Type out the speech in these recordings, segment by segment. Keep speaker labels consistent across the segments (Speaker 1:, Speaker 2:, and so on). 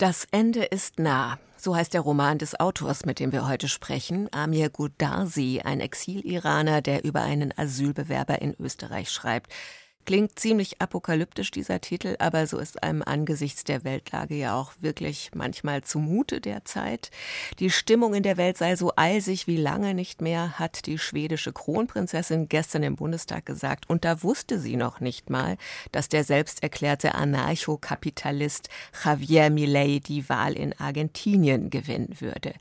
Speaker 1: Das Ende ist nah. So heißt der Roman des Autors, mit dem wir heute sprechen, Amir Gudarsi, ein Exil-Iraner, der über einen Asylbewerber in Österreich schreibt. Klingt ziemlich apokalyptisch, dieser Titel, aber so ist einem angesichts der Weltlage ja auch wirklich manchmal zumute derzeit. Die Stimmung in der Welt sei so eisig wie lange nicht mehr, hat die schwedische Kronprinzessin gestern im Bundestag gesagt. Und da wusste sie noch nicht mal, dass der selbsterklärte Anarchokapitalist Javier Milei die Wahl in Argentinien gewinnen würde.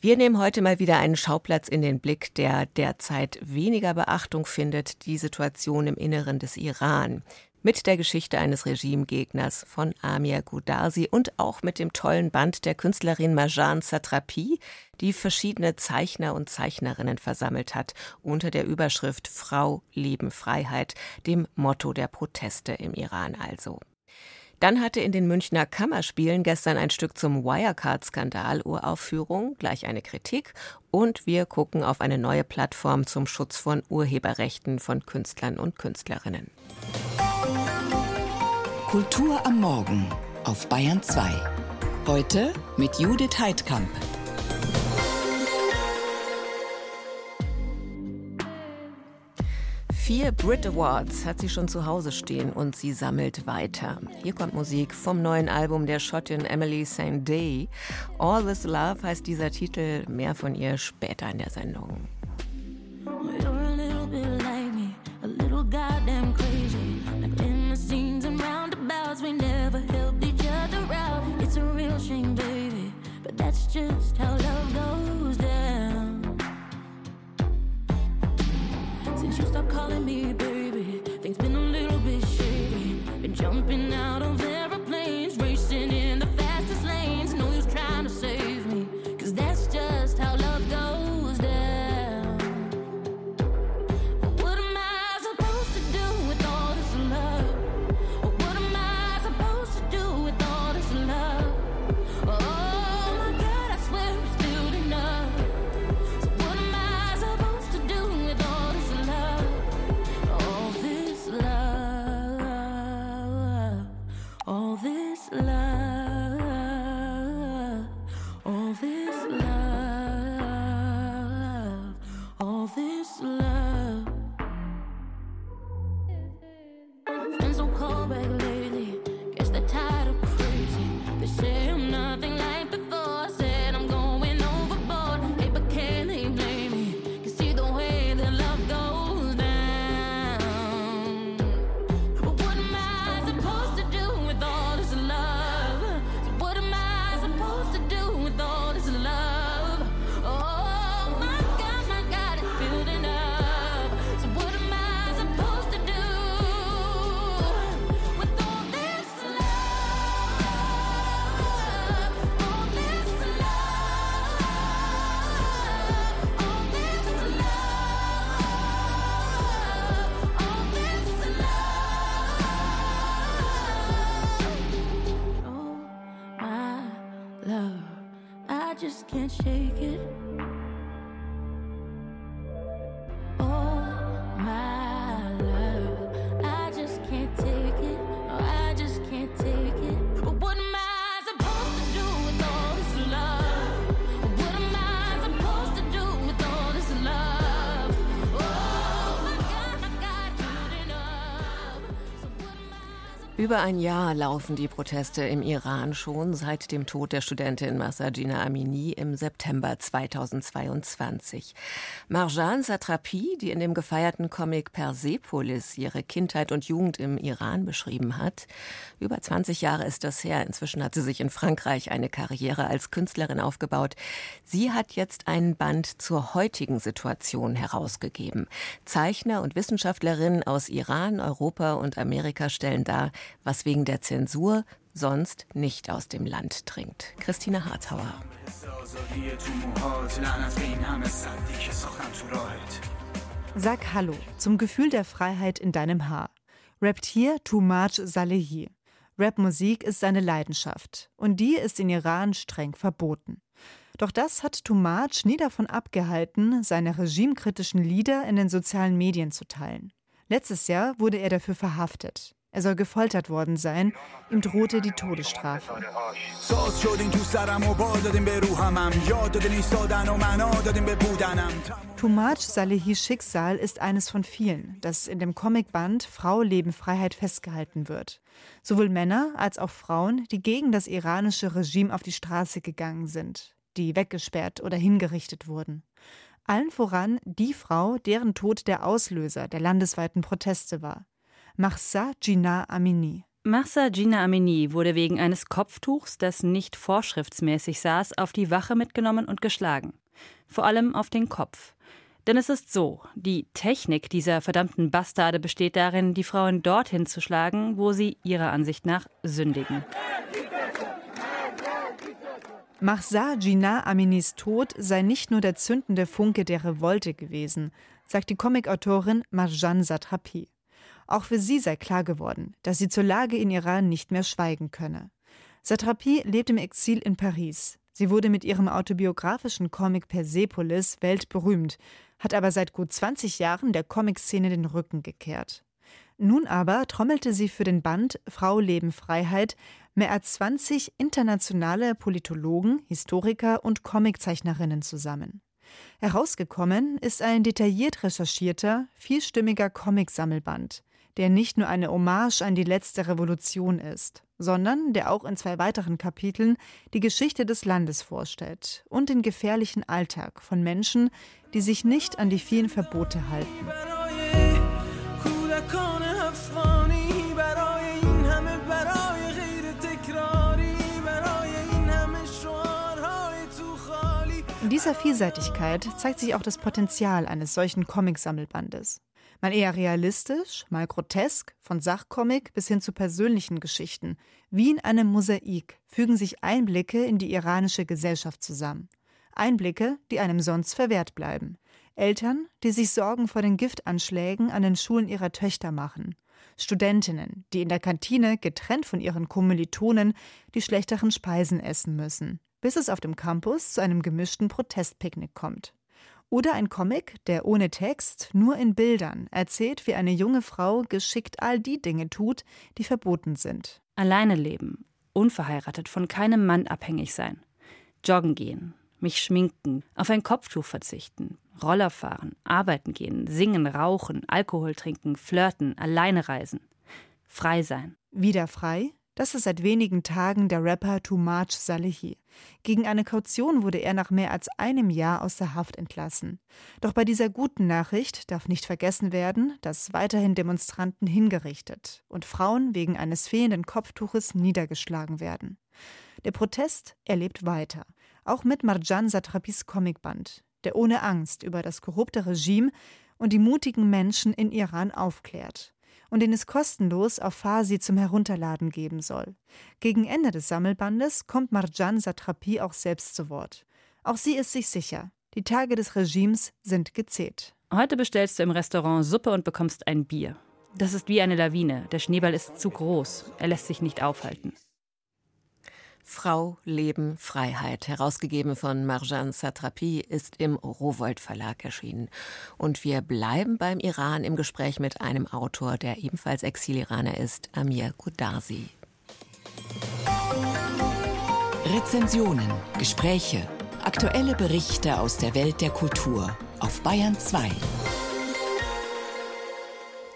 Speaker 1: Wir nehmen heute mal wieder einen Schauplatz in den Blick, der derzeit weniger Beachtung findet, die Situation im Inneren des Iran. Mit der Geschichte eines Regimegegners von Amir Gudarsi und auch mit dem tollen Band der Künstlerin Marjan Satrapi, die verschiedene Zeichner und Zeichnerinnen versammelt hat, unter der Überschrift Frau, Leben, Freiheit, dem Motto der Proteste im Iran also. Dann hatte in den Münchner Kammerspielen gestern ein Stück zum Wirecard-Skandal Uraufführung, gleich eine Kritik und wir gucken auf eine neue Plattform zum Schutz von Urheberrechten von Künstlern und Künstlerinnen.
Speaker 2: Kultur am Morgen auf Bayern 2. Heute mit Judith Heidkamp.
Speaker 1: Vier Brit Awards hat sie schon zu Hause stehen und sie sammelt weiter. Hier kommt Musik vom neuen Album der Schottin Emily St. Day. All This Love heißt dieser Titel. Mehr von ihr später in der Sendung. just how Bye. Über ein Jahr laufen die Proteste im Iran schon seit dem Tod der Studentin Masajina Amini im September 2022. Marjan Satrapi, die in dem gefeierten Comic Persepolis ihre Kindheit und Jugend im Iran beschrieben hat, über 20 Jahre ist das her. Inzwischen hat sie sich in Frankreich eine Karriere als Künstlerin aufgebaut. Sie hat jetzt einen Band zur heutigen Situation herausgegeben. Zeichner und Wissenschaftlerinnen aus Iran, Europa und Amerika stellen dar, was wegen der Zensur sonst nicht aus dem Land dringt. Christine Hartauer.
Speaker 3: Sag Hallo zum Gefühl der Freiheit in deinem Haar. Rappt hier Tumaj Salehi. Rapmusik ist seine Leidenschaft und die ist in Iran streng verboten. Doch das hat Tumaj nie davon abgehalten, seine regimekritischen Lieder in den sozialen Medien zu teilen. Letztes Jahr wurde er dafür verhaftet. Er soll gefoltert worden sein. Ihm drohte die Todesstrafe. Tumaj Salehis Schicksal ist eines von vielen, das in dem Comicband Frau, Leben, Freiheit festgehalten wird. Sowohl Männer als auch Frauen, die gegen das iranische Regime auf die Straße gegangen sind, die weggesperrt oder hingerichtet wurden. Allen voran die Frau, deren Tod der Auslöser der landesweiten Proteste war. Mahsa Jina Amini.
Speaker 4: Mahsa Jina Amini wurde wegen eines Kopftuchs, das nicht vorschriftsmäßig saß, auf die Wache mitgenommen und geschlagen. Vor allem auf den Kopf. Denn es ist so, die Technik dieser verdammten Bastarde besteht darin, die Frauen dorthin zu schlagen, wo sie ihrer Ansicht nach sündigen.
Speaker 3: Mahsa Jina Aminis Tod sei nicht nur der zündende Funke der Revolte gewesen, sagt die Comicautorin Marjan Satrapi. Auch für sie sei klar geworden, dass sie zur Lage in Iran nicht mehr schweigen könne. Satrapi lebt im Exil in Paris. Sie wurde mit ihrem autobiografischen Comic Persepolis weltberühmt, hat aber seit gut 20 Jahren der Comic-Szene den Rücken gekehrt. Nun aber trommelte sie für den Band Frau Leben Freiheit mehr als 20 internationale Politologen, Historiker und Comiczeichnerinnen zusammen. Herausgekommen ist ein detailliert recherchierter, vielstimmiger Comicsammelband, der nicht nur eine Hommage an die letzte Revolution ist, sondern der auch in zwei weiteren Kapiteln die Geschichte des Landes vorstellt und den gefährlichen Alltag von Menschen, die sich nicht an die vielen Verbote halten. In dieser Vielseitigkeit zeigt sich auch das Potenzial eines solchen Comicsammelbandes. Mal eher realistisch, mal grotesk, von Sachcomic bis hin zu persönlichen Geschichten. Wie in einem Mosaik fügen sich Einblicke in die iranische Gesellschaft zusammen. Einblicke, die einem sonst verwehrt bleiben. Eltern, die sich Sorgen vor den Giftanschlägen an den Schulen ihrer Töchter machen. Studentinnen, die in der Kantine getrennt von ihren Kommilitonen die schlechteren Speisen essen müssen, bis es auf dem Campus zu einem gemischten Protestpicknick kommt. Oder ein Comic, der ohne Text, nur in Bildern erzählt, wie eine junge Frau geschickt all die Dinge tut, die verboten sind.
Speaker 4: Alleine leben, unverheiratet, von keinem Mann abhängig sein, joggen gehen, mich schminken, auf ein Kopftuch verzichten, Roller fahren, arbeiten gehen, singen, rauchen, Alkohol trinken, flirten, alleine reisen, frei sein.
Speaker 3: Wieder frei? Das ist seit wenigen Tagen der Rapper Tumaj Salehi. Gegen eine Kaution wurde er nach mehr als einem Jahr aus der Haft entlassen. Doch bei dieser guten Nachricht darf nicht vergessen werden, dass weiterhin Demonstranten hingerichtet und Frauen wegen eines fehlenden Kopftuches niedergeschlagen werden. Der Protest erlebt weiter, auch mit Marjan Satrapis Comicband, der ohne Angst über das korrupte Regime und die mutigen Menschen in Iran aufklärt und den es kostenlos auf Farsi zum Herunterladen geben soll. Gegen Ende des Sammelbandes kommt Marjan Satrapi auch selbst zu Wort. Auch sie ist sich sicher, die Tage des Regimes sind gezählt.
Speaker 4: Heute bestellst du im Restaurant Suppe und bekommst ein Bier. Das ist wie eine Lawine. Der Schneeball ist zu groß. Er lässt sich nicht aufhalten.
Speaker 1: Frau, Leben, Freiheit, herausgegeben von Marjan Satrapi, ist im Rowold Verlag erschienen. Und wir bleiben beim Iran im Gespräch mit einem Autor, der ebenfalls Exil-Iraner ist, Amir Gudarsi.
Speaker 2: Rezensionen, Gespräche, aktuelle Berichte aus der Welt der Kultur auf Bayern 2.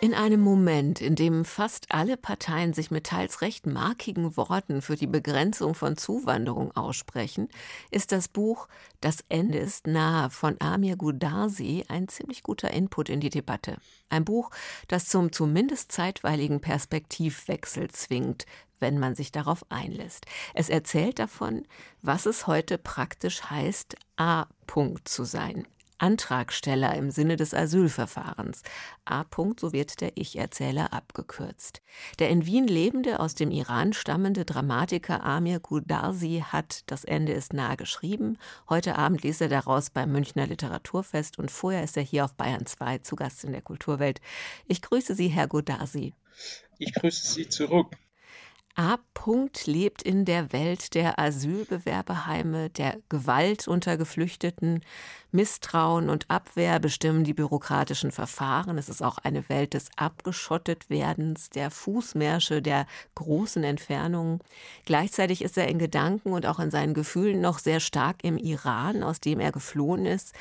Speaker 1: In einem Moment, in dem fast alle Parteien sich mit teils recht markigen Worten für die Begrenzung von Zuwanderung aussprechen, ist das Buch Das Ende ist nahe von Amir Gudarsi ein ziemlich guter Input in die Debatte. Ein Buch, das zum zumindest zeitweiligen Perspektivwechsel zwingt, wenn man sich darauf einlässt. Es erzählt davon, was es heute praktisch heißt, A-Punkt zu sein. Antragsteller im Sinne des Asylverfahrens. A. so wird der Ich-Erzähler abgekürzt. Der in Wien lebende, aus dem Iran stammende Dramatiker Amir Gudarsi hat Das Ende ist nah geschrieben. Heute Abend liest er daraus beim Münchner Literaturfest und vorher ist er hier auf Bayern 2 zu Gast in der Kulturwelt. Ich grüße Sie, Herr Gudarsi.
Speaker 5: Ich grüße Sie zurück.
Speaker 1: A. Punkt lebt in der Welt der Asylbewerberheime, der Gewalt unter Geflüchteten, Misstrauen und Abwehr bestimmen die bürokratischen Verfahren. Es ist auch eine Welt des Abgeschottetwerdens, der Fußmärsche, der großen Entfernungen. Gleichzeitig ist er in Gedanken und auch in seinen Gefühlen noch sehr stark im Iran, aus dem er geflohen ist.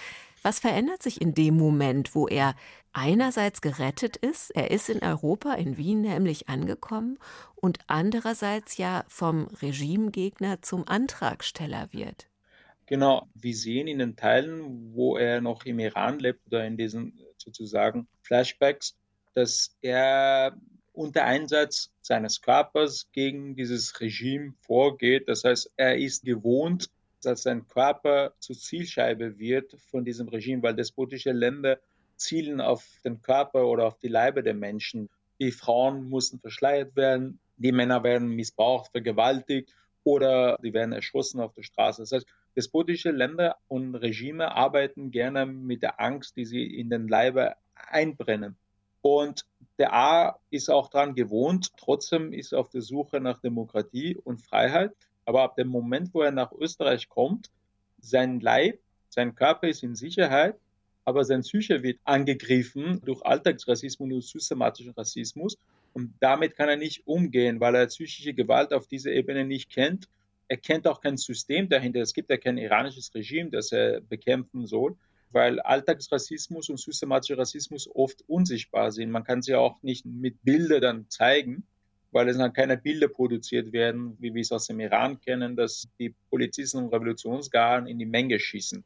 Speaker 1: Was verändert sich in dem Moment, wo er einerseits gerettet ist, er ist in Europa, in Wien nämlich angekommen, und andererseits ja vom Regimegegner zum Antragsteller wird?
Speaker 5: Genau, wir sehen in den Teilen, wo er noch im Iran lebt oder in diesen sozusagen Flashbacks, dass er unter Einsatz seines Körpers gegen dieses Regime vorgeht. Das heißt, er ist gewohnt, dass sein Körper zur Zielscheibe wird von diesem Regime, weil despotische Länder zielen auf den Körper oder auf die Leibe der Menschen. Die Frauen mussten verschleiert werden, die Männer werden missbraucht, vergewaltigt oder die werden erschossen auf der Straße. Das heißt, despotische Länder und Regime arbeiten gerne mit der Angst, die sie in den Leibe einbrennen. Und der A ist auch daran gewohnt, trotzdem ist er auf der Suche nach Demokratie und Freiheit. Aber ab dem Moment, wo er nach Österreich kommt, sein Leib, sein Körper ist in Sicherheit, aber sein Psyche wird angegriffen durch Alltagsrassismus und systematischen Rassismus. Und damit kann er nicht umgehen, weil er psychische Gewalt auf dieser Ebene nicht kennt. Er kennt auch kein System dahinter. Es gibt ja kein iranisches Regime, das er bekämpfen soll, weil Alltagsrassismus und systematischer Rassismus oft unsichtbar sind. Man kann sie auch nicht mit Bildern dann zeigen weil es dann keine Bilder produziert werden, wie wir es aus dem Iran kennen, dass die Polizisten und Revolutionsgarden in die Menge schießen.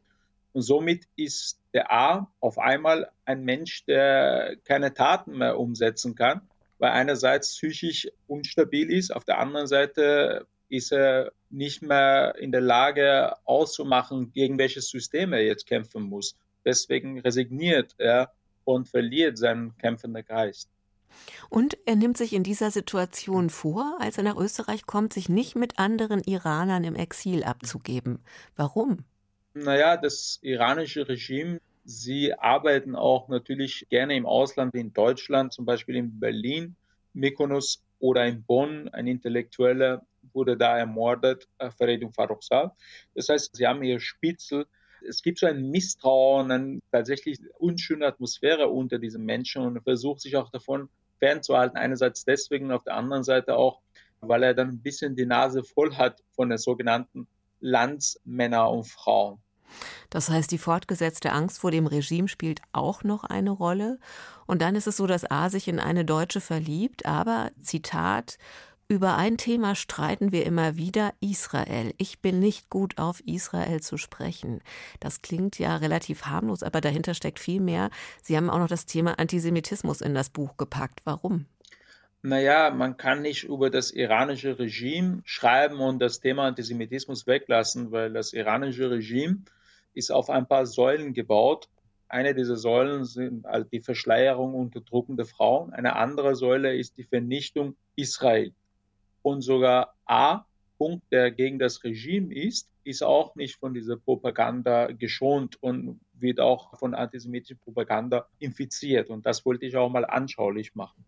Speaker 5: Und somit ist der A auf einmal ein Mensch, der keine Taten mehr umsetzen kann, weil einerseits psychisch unstabil ist, auf der anderen Seite ist er nicht mehr in der Lage auszumachen, gegen welches System er jetzt kämpfen muss. Deswegen resigniert er und verliert seinen kämpfenden Geist.
Speaker 1: Und er nimmt sich in dieser Situation vor, als er nach Österreich kommt, sich nicht mit anderen Iranern im Exil abzugeben. Warum?
Speaker 5: Naja, das iranische Regime, sie arbeiten auch natürlich gerne im Ausland, in Deutschland, zum Beispiel in Berlin, Mykonos oder in Bonn. Ein Intellektueller wurde da ermordet, äh, Verredung Faroxal. Das heißt, sie haben ihr Spitzel es gibt so ein Misstrauen, eine tatsächlich unschöne Atmosphäre unter diesen Menschen und er versucht sich auch davon fernzuhalten. Einerseits deswegen, auf der anderen Seite auch, weil er dann ein bisschen die Nase voll hat von den sogenannten Landsmänner und Frauen.
Speaker 1: Das heißt, die fortgesetzte Angst vor dem Regime spielt auch noch eine Rolle. Und dann ist es so, dass A sich in eine Deutsche verliebt, aber, Zitat, über ein Thema streiten wir immer wieder, Israel. Ich bin nicht gut auf Israel zu sprechen. Das klingt ja relativ harmlos, aber dahinter steckt viel mehr. Sie haben auch noch das Thema Antisemitismus in das Buch gepackt. Warum?
Speaker 5: Naja, man kann nicht über das iranische Regime schreiben und das Thema Antisemitismus weglassen, weil das iranische Regime ist auf ein paar Säulen gebaut. Eine dieser Säulen sind die Verschleierung und Unterdrückung der Frauen. Eine andere Säule ist die Vernichtung Israel und sogar A. Punkt, der gegen das Regime ist, ist auch nicht von dieser Propaganda geschont und wird auch von antisemitischer Propaganda infiziert. Und das wollte ich auch mal anschaulich machen.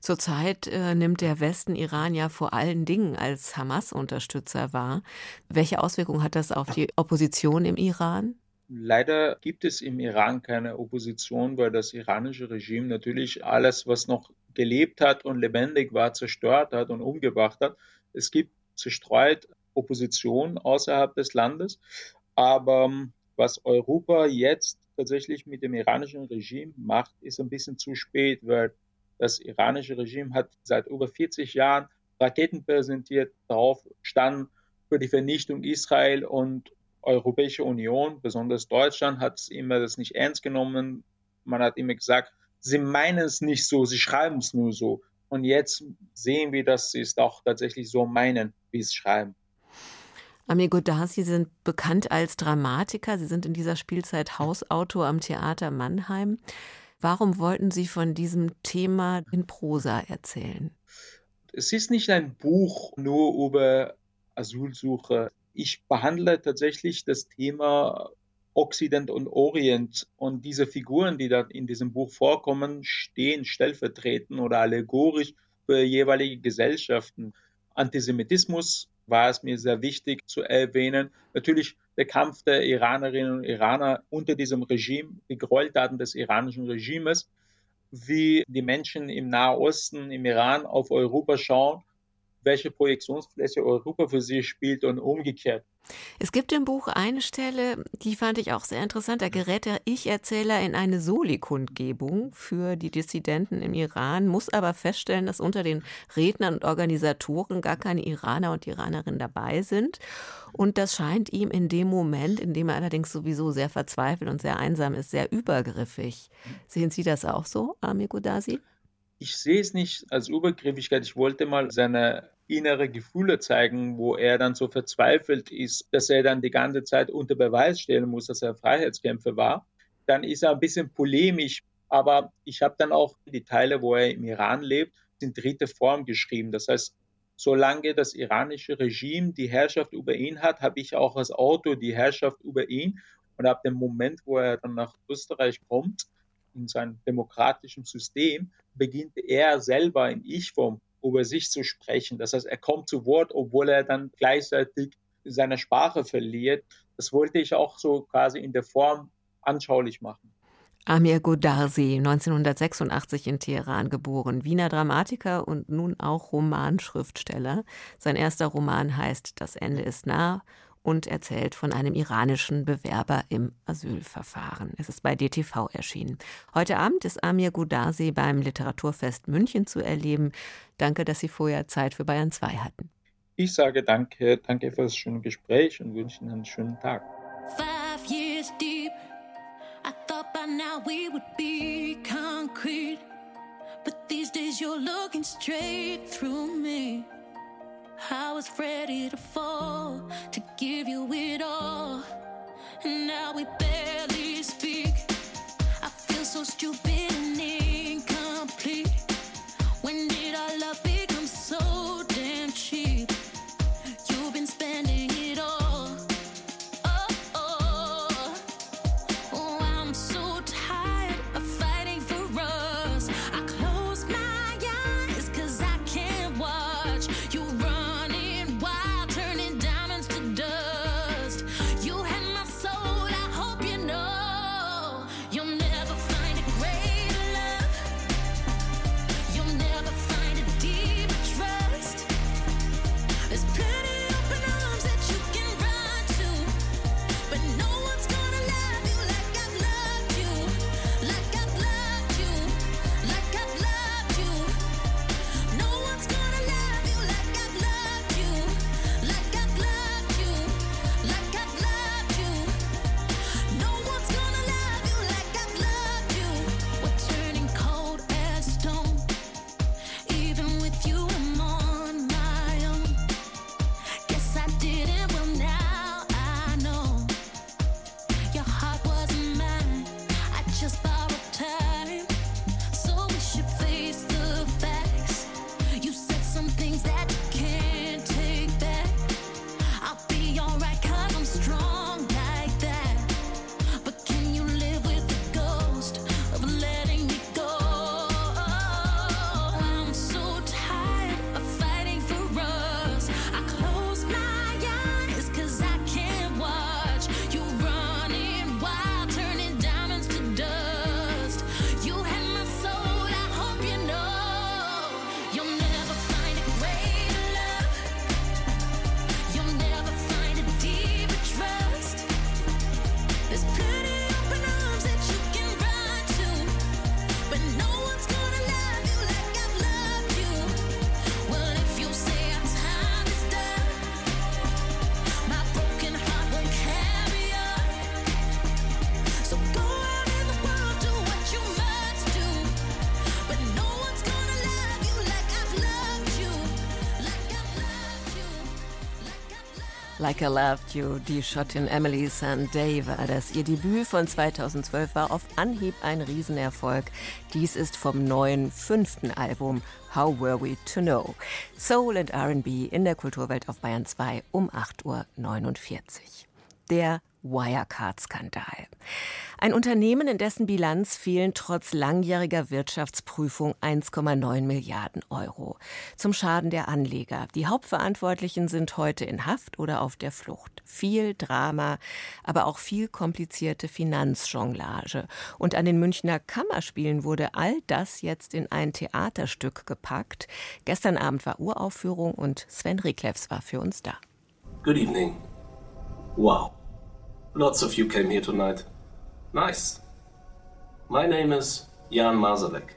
Speaker 1: Zurzeit äh, nimmt der Westen Iran ja vor allen Dingen als Hamas-Unterstützer wahr. Welche Auswirkungen hat das auf die Opposition im Iran?
Speaker 5: Leider gibt es im Iran keine Opposition, weil das iranische Regime natürlich alles, was noch gelebt hat und lebendig war, zerstört hat und umgebracht hat. Es gibt zerstreut Opposition außerhalb des Landes, aber ähm, was Europa jetzt tatsächlich mit dem iranischen Regime macht, ist ein bisschen zu spät, weil das iranische Regime hat seit über 40 Jahren Raketen präsentiert, darauf standen für die Vernichtung Israel und Europäische Union, besonders Deutschland, hat immer das nicht ernst genommen. Man hat immer gesagt, sie meinen es nicht so, sie schreiben es nur so. Und jetzt sehen wir, dass sie es auch tatsächlich so meinen, wie sie es schreiben.
Speaker 1: Amir Godard, Sie sind bekannt als Dramatiker. Sie sind in dieser Spielzeit Hausautor am Theater Mannheim. Warum wollten Sie von diesem Thema in Prosa erzählen?
Speaker 5: Es ist nicht ein Buch nur über Asylsuche. Ich behandle tatsächlich das Thema Occident und Orient. Und diese Figuren, die da in diesem Buch vorkommen, stehen stellvertretend oder allegorisch für jeweilige Gesellschaften.
Speaker 6: Antisemitismus war es mir sehr wichtig zu erwähnen. Natürlich der Kampf der Iranerinnen und Iraner unter diesem Regime, die Gräueltaten des iranischen Regimes, wie die Menschen im Nahosten, im Iran auf Europa schauen welche Projektionsfläche Europa für sie spielt und umgekehrt.
Speaker 1: Es gibt im Buch eine Stelle, die fand ich auch sehr interessant. Da gerät der Ich-Erzähler in eine Soli-Kundgebung für die Dissidenten im Iran, muss aber feststellen, dass unter den Rednern und Organisatoren gar keine Iraner und Iranerinnen dabei sind. Und das scheint ihm in dem Moment, in dem er allerdings sowieso sehr verzweifelt und sehr einsam ist, sehr übergriffig. Sehen Sie das auch so, Amir Godasi?
Speaker 6: Ich sehe es nicht als Übergriffigkeit. Ich wollte mal seine innere Gefühle zeigen, wo er dann so verzweifelt ist, dass er dann die ganze Zeit unter Beweis stellen muss, dass er Freiheitskämpfer war. Dann ist er ein bisschen polemisch, aber ich habe dann auch die Teile, wo er im Iran lebt, in dritte Form geschrieben. Das heißt, solange das iranische Regime die Herrschaft über ihn hat, habe ich auch als Autor die Herrschaft über ihn. Und ab dem Moment, wo er dann nach Österreich kommt, in seinem demokratischen System, beginnt er selber in Ich-Form über sich zu sprechen. Das heißt, er kommt zu Wort, obwohl er dann gleichzeitig seine Sprache verliert. Das wollte ich auch so quasi in der Form anschaulich machen.
Speaker 1: Amir Godarsi, 1986 in Teheran geboren, Wiener Dramatiker und nun auch Romanschriftsteller. Sein erster Roman heißt Das Ende ist nah und erzählt von einem iranischen Bewerber im Asylverfahren. Es ist bei DTV erschienen. Heute Abend ist Amir Gudasi beim Literaturfest München zu erleben. Danke, dass Sie vorher Zeit für Bayern 2 hatten.
Speaker 6: Ich sage danke, danke für das schöne Gespräch und wünsche Ihnen einen schönen Tag. Five years deep, I thought by now we would be concrete. But these days you're looking straight through me. I was ready to fall, to give you it all. And now we barely speak. I feel so stupid and incomplete.
Speaker 1: Like I Loved You, die Schottin Emily war das. Ihr Debüt von 2012 war auf Anhieb ein Riesenerfolg. Dies ist vom neuen fünften Album How Were We to Know? Soul and R&B in der Kulturwelt auf Bayern 2 um 8.49 Uhr. Der Wirecard-Skandal. Ein Unternehmen, in dessen Bilanz fehlen trotz langjähriger Wirtschaftsprüfung 1,9 Milliarden Euro. Zum Schaden der Anleger. Die Hauptverantwortlichen sind heute in Haft oder auf der Flucht. Viel Drama, aber auch viel komplizierte Finanzjonglage. Und an den Münchner Kammerspielen wurde all das jetzt in ein Theaterstück gepackt. Gestern Abend war Uraufführung und Sven Riklefs war für uns da.
Speaker 7: Good evening. Wow. Lots of you came here tonight. Nice. My name is Jan Masalek.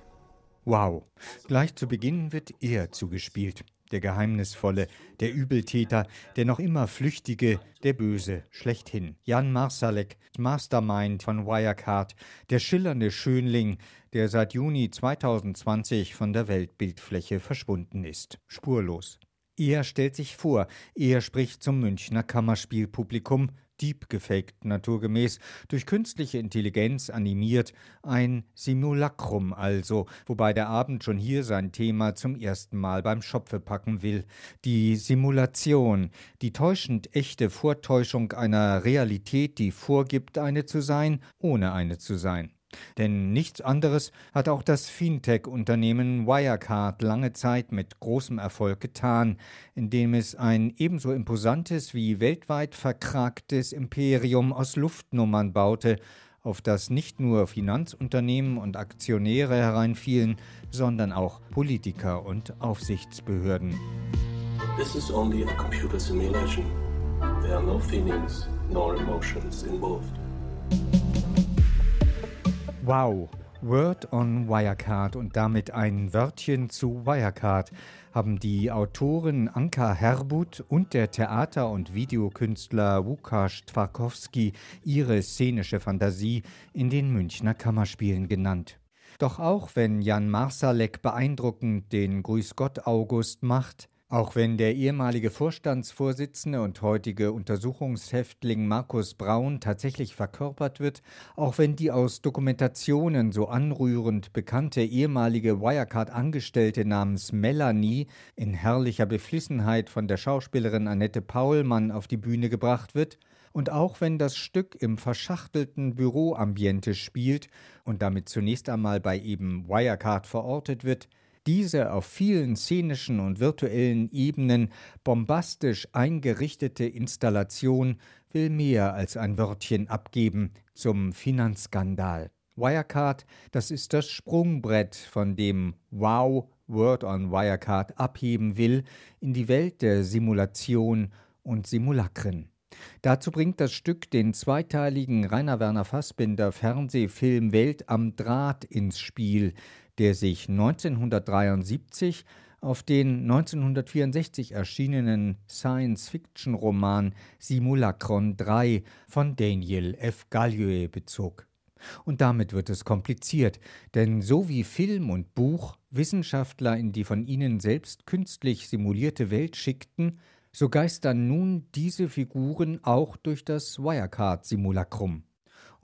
Speaker 8: Wow. Gleich zu Beginn wird er zugespielt. Der Geheimnisvolle, der Übeltäter, der noch immer Flüchtige, der Böse, schlechthin. Jan Marsalek, Mastermind von Wirecard, der schillernde Schönling, der seit Juni 2020 von der Weltbildfläche verschwunden ist. Spurlos. Er stellt sich vor, er spricht zum Münchner Kammerspielpublikum, Deep gefaked naturgemäß, durch künstliche Intelligenz animiert, ein Simulacrum also, wobei der Abend schon hier sein Thema zum ersten Mal beim Schopfe packen will. Die Simulation, die täuschend echte Vortäuschung einer Realität, die vorgibt, eine zu sein, ohne eine zu sein. Denn nichts anderes hat auch das Fintech-Unternehmen Wirecard lange Zeit mit großem Erfolg getan, indem es ein ebenso imposantes wie weltweit verkragtes Imperium aus Luftnummern baute, auf das nicht nur Finanzunternehmen und Aktionäre hereinfielen, sondern auch Politiker und Aufsichtsbehörden.
Speaker 7: This is only a computer simulation. There are no feelings nor emotions involved.
Speaker 8: Wow, Word on Wirecard und damit ein Wörtchen zu Wirecard haben die Autorin Anka Herbut und der Theater- und Videokünstler Łukasz Twarkowski ihre szenische Fantasie in den Münchner Kammerspielen genannt. Doch auch wenn Jan Marsalek beeindruckend den Grüß Gott August macht, auch wenn der ehemalige Vorstandsvorsitzende und heutige Untersuchungshäftling Markus Braun tatsächlich verkörpert wird, auch wenn die aus Dokumentationen so anrührend bekannte ehemalige Wirecard-Angestellte namens Melanie in herrlicher Beflissenheit von der Schauspielerin Annette Paulmann auf die Bühne gebracht wird, und auch wenn das Stück im verschachtelten Büroambiente spielt und damit zunächst einmal bei eben Wirecard verortet wird, diese auf vielen szenischen und virtuellen Ebenen bombastisch eingerichtete Installation will mehr als ein Wörtchen abgeben zum Finanzskandal. Wirecard, das ist das Sprungbrett, von dem Wow Word on Wirecard abheben will in die Welt der Simulation und Simulakren. Dazu bringt das Stück den zweiteiligen Rainer Werner Fassbinder Fernsehfilm Welt am Draht ins Spiel, der sich 1973 auf den 1964 erschienenen Science-Fiction-Roman Simulacron 3 von Daniel F. Gallieu bezog. Und damit wird es kompliziert, denn so wie Film und Buch Wissenschaftler in die von ihnen selbst künstlich simulierte Welt schickten, so geistern nun diese Figuren auch durch das Wirecard-Simulacrum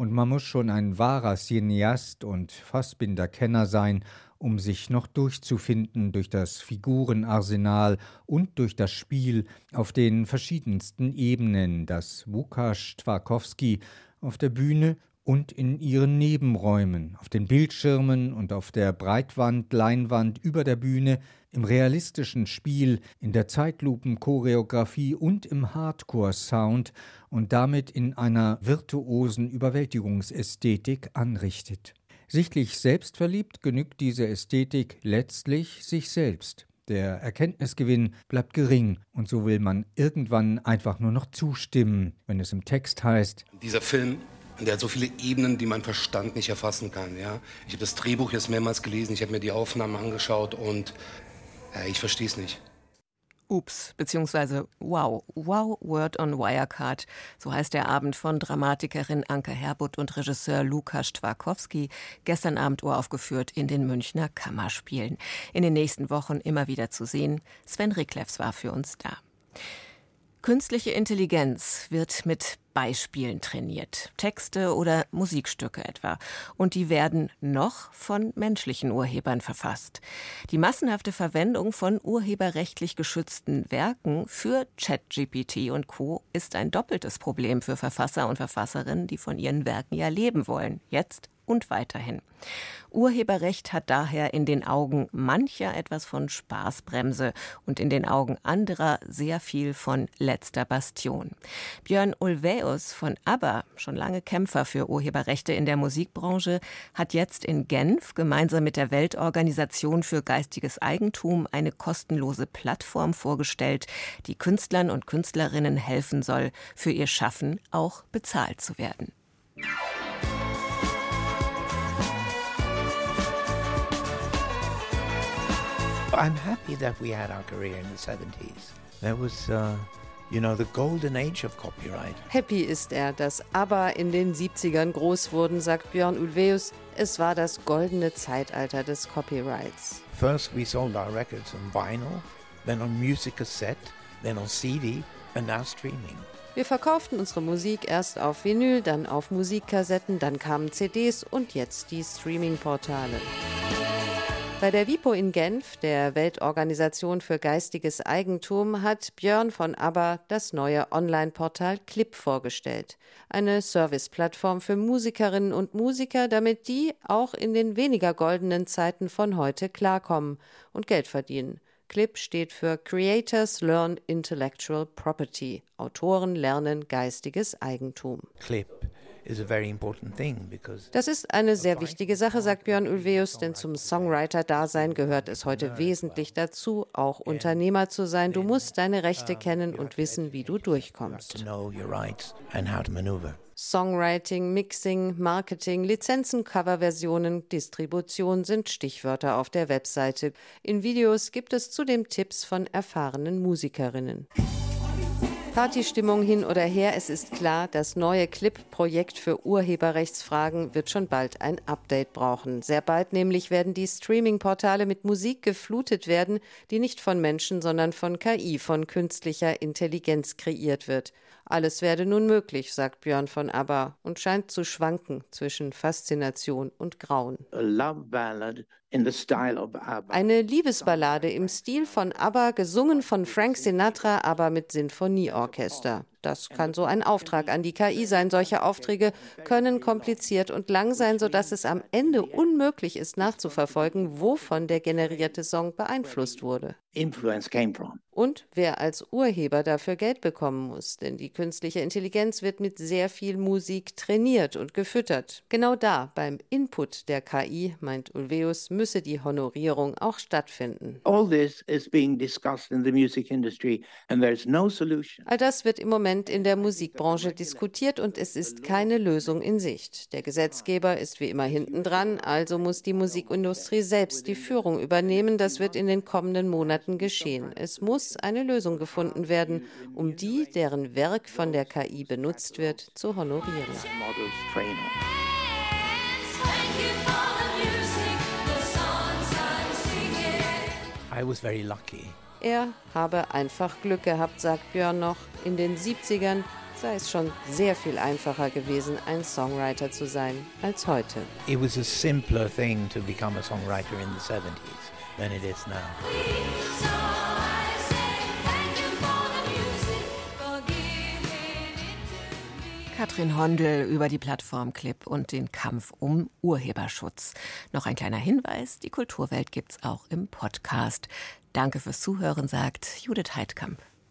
Speaker 8: und man muss schon ein wahrer Cineast und Fassbinder-Kenner sein, um sich noch durchzufinden durch das Figurenarsenal und durch das Spiel auf den verschiedensten Ebenen, das Łukasz Twarkowski auf der Bühne und in ihren Nebenräumen, auf den Bildschirmen und auf der Breitwandleinwand über der Bühne, im realistischen Spiel, in der Zeitlupenchoreografie und im Hardcore-Sound und damit in einer virtuosen Überwältigungsästhetik anrichtet. Sichtlich selbstverliebt genügt diese Ästhetik letztlich sich selbst. Der Erkenntnisgewinn bleibt gering und so will man irgendwann einfach nur noch zustimmen, wenn es im Text heißt:
Speaker 9: Dieser Film der hat so viele Ebenen, die mein Verstand nicht erfassen kann. Ja? Ich habe das Drehbuch jetzt mehrmals gelesen, ich habe mir die Aufnahmen angeschaut und äh, ich verstehe es nicht.
Speaker 1: Ups, beziehungsweise Wow, Wow Word on Wirecard. So heißt der Abend von Dramatikerin Anke Herbut und Regisseur Lukas Twakowski. Gestern Abend uraufgeführt in den Münchner Kammerspielen. In den nächsten Wochen immer wieder zu sehen. Sven Riklefs war für uns da. Künstliche Intelligenz wird mit Beispielen trainiert. Texte oder Musikstücke etwa. Und die werden noch von menschlichen Urhebern verfasst. Die massenhafte Verwendung von urheberrechtlich geschützten Werken für ChatGPT und Co. ist ein doppeltes Problem für Verfasser und Verfasserinnen, die von ihren Werken ja leben wollen. Jetzt und weiterhin. Urheberrecht hat daher in den Augen mancher etwas von Spaßbremse und in den Augen anderer sehr viel von letzter Bastion. Björn Ulvaeus von ABBA, schon lange Kämpfer für Urheberrechte in der Musikbranche, hat jetzt in Genf gemeinsam mit der Weltorganisation für geistiges Eigentum eine kostenlose Plattform vorgestellt, die Künstlern und Künstlerinnen helfen soll, für ihr Schaffen auch bezahlt zu werden.
Speaker 10: I'm happy that we had our career in the 70s. There was, uh, you know, the golden age of copyright.
Speaker 11: Happy ist er, dass ABBA in den 70ern groß wurden, sagt Björn Ulvaeus. Es war das goldene Zeitalter des Copyrights.
Speaker 10: First we sold our records on vinyl, then on music cassette, then on CD and now streaming.
Speaker 11: Wir verkauften unsere Musik erst auf Vinyl, dann auf Musikkassetten, dann kamen CDs und jetzt die Streaming-Portale. Bei der WIPO in Genf, der Weltorganisation für geistiges Eigentum, hat Björn von ABBA das neue Online-Portal Clip vorgestellt. Eine Service-Plattform für Musikerinnen und Musiker, damit die auch in den weniger goldenen Zeiten von heute klarkommen und Geld verdienen. Clip steht für Creators Learn Intellectual Property. Autoren lernen geistiges Eigentum.
Speaker 10: Clip
Speaker 11: das ist eine sehr wichtige Sache, sagt Björn Ulveus, denn zum Songwriter-Dasein gehört es heute wesentlich dazu, auch Unternehmer zu sein. Du musst deine Rechte kennen und wissen, wie du durchkommst. Songwriting, Mixing, Marketing, Lizenzen, Coverversionen, Distribution sind Stichwörter auf der Webseite. In Videos gibt es zudem Tipps von erfahrenen Musikerinnen. Partystimmung hin oder her, es ist klar, das neue Clip-Projekt für Urheberrechtsfragen wird schon bald ein Update brauchen. Sehr bald nämlich werden die Streaming-Portale mit Musik geflutet werden, die nicht von Menschen, sondern von KI, von künstlicher Intelligenz kreiert wird. Alles werde nun möglich, sagt Björn von ABBA und scheint zu schwanken zwischen Faszination und Grauen. Eine Liebesballade im Stil von ABBA, gesungen von Frank Sinatra, aber mit Sinfonieorchester. Das kann so ein Auftrag an die KI sein. Solche Aufträge können kompliziert und lang sein, sodass es am Ende unmöglich ist nachzuverfolgen, wovon der generierte Song beeinflusst wurde. Und wer als Urheber dafür Geld bekommen muss, denn die künstliche Intelligenz wird mit sehr viel Musik trainiert und gefüttert. Genau da, beim Input der KI, meint Ulveus, müsse die Honorierung auch stattfinden. All this is being discussed in the music industry and there's no solution. All das wird im Moment in der Musikbranche diskutiert und es ist keine Lösung in Sicht. Der Gesetzgeber ist wie immer hinten dran, also muss die Musikindustrie selbst die Führung übernehmen. Das wird in den kommenden Monaten geschehen. Es muss muss eine Lösung gefunden werden, um die, deren Werk von der KI benutzt wird, zu honorieren. Er habe einfach Glück gehabt, sagt Björn noch. In den 70ern sei es schon sehr viel einfacher gewesen, ein Songwriter zu sein, als heute.
Speaker 10: It was a simpler thing to become a songwriter in the 70s than it is now.
Speaker 1: Katrin Hondel über die Plattform Clip und den Kampf um Urheberschutz. Noch ein kleiner Hinweis, die Kulturwelt gibt's auch im Podcast. Danke fürs Zuhören, sagt Judith Heidkamp.